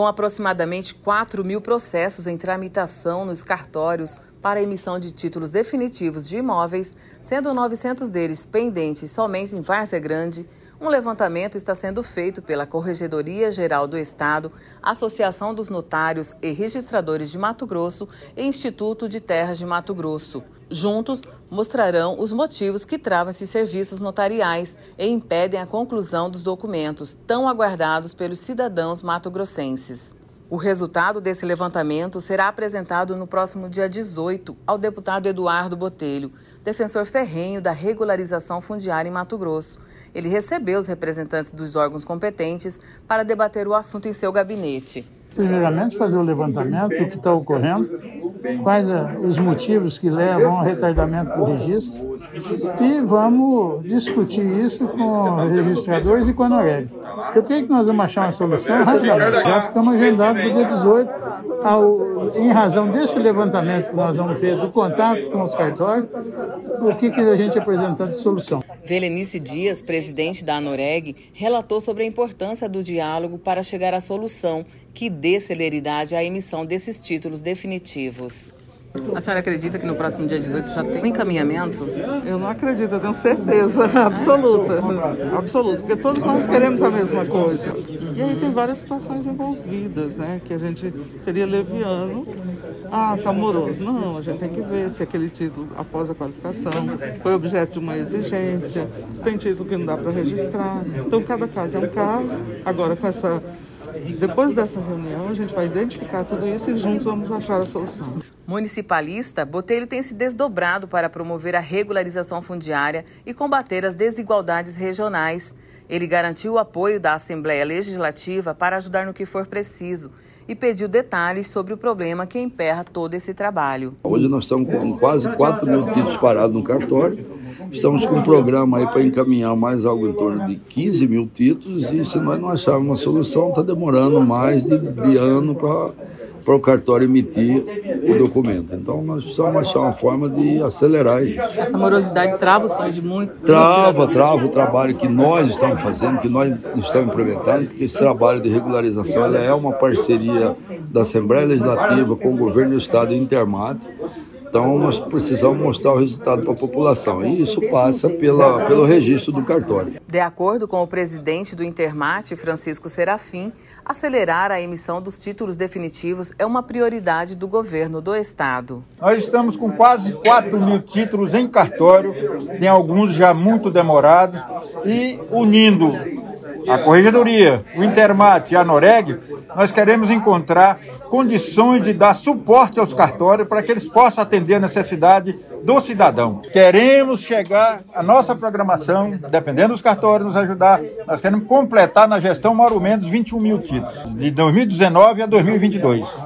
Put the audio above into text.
Com aproximadamente 4 mil processos em tramitação nos cartórios para emissão de títulos definitivos de imóveis, sendo 900 deles pendentes somente em Várzea Grande, um levantamento está sendo feito pela Corregedoria Geral do Estado, Associação dos Notários e Registradores de Mato Grosso e Instituto de Terras de Mato Grosso. Juntos, mostrarão os motivos que travam esses serviços notariais e impedem a conclusão dos documentos tão aguardados pelos cidadãos mato-grossenses. O resultado desse levantamento será apresentado no próximo dia 18 ao deputado Eduardo Botelho, defensor ferrenho da regularização fundiária em Mato Grosso. Ele recebeu os representantes dos órgãos competentes para debater o assunto em seu gabinete. Primeiramente, fazer o levantamento do que está ocorrendo, quais eh, os motivos que levam ao retardamento do registro e vamos discutir isso com os registradores e com a Noreg. Eu creio que nós vamos achar uma solução rapidamente. Já ficamos agendados para o dia 18, ao, em razão desse levantamento que nós vamos ver do contato com os cartórios, o que, que a gente apresentar de solução. Velenice Dias, presidente da Anoreg, relatou sobre a importância do diálogo para chegar à solução que dê celeridade à emissão desses títulos definitivos. A senhora acredita que no próximo dia 18 já tem um encaminhamento? Eu não acredito, eu tenho certeza absoluta. Absoluta, porque todos nós queremos a mesma coisa. E aí tem várias situações envolvidas, né? Que a gente seria leviano. Ah, tá moroso. Não, a gente tem que ver se aquele título, após a qualificação, foi objeto de uma exigência, se tem título que não dá para registrar. Então, cada caso é um caso. Agora, com essa depois dessa reunião, a gente vai identificar tudo isso e juntos vamos achar a solução. Municipalista, Botelho tem se desdobrado para promover a regularização fundiária e combater as desigualdades regionais. Ele garantiu o apoio da Assembleia Legislativa para ajudar no que for preciso e pediu detalhes sobre o problema que emperra todo esse trabalho. Hoje nós estamos com quase 4 mil títulos parados no cartório Estamos com um programa aí para encaminhar mais algo em torno de 15 mil títulos e se nós não acharmos uma solução, está demorando mais de, de ano para para o cartório emitir o documento. Então nós precisamos achar uma forma de acelerar isso. Essa morosidade trava o sonho de muito? Trava, trava o trabalho que nós estamos fazendo, que nós estamos implementando, porque esse trabalho de regularização ela é uma parceria da Assembleia Legislativa com o governo do Estado Intermate então, nós precisamos mostrar o resultado para a população. E isso passa pela, pelo registro do cartório. De acordo com o presidente do Intermate, Francisco Serafim, acelerar a emissão dos títulos definitivos é uma prioridade do governo do Estado. Nós estamos com quase 4 mil títulos em cartório, tem alguns já muito demorados, e unindo a Corregedoria, o Intermate e a Noreg, nós queremos encontrar condições de dar suporte aos cartórios para que eles possam atender a necessidade do cidadão. Queremos chegar, a nossa programação, dependendo dos cartórios nos ajudar, nós queremos completar na gestão mais ou menos 21 mil títulos, de 2019 a 2022.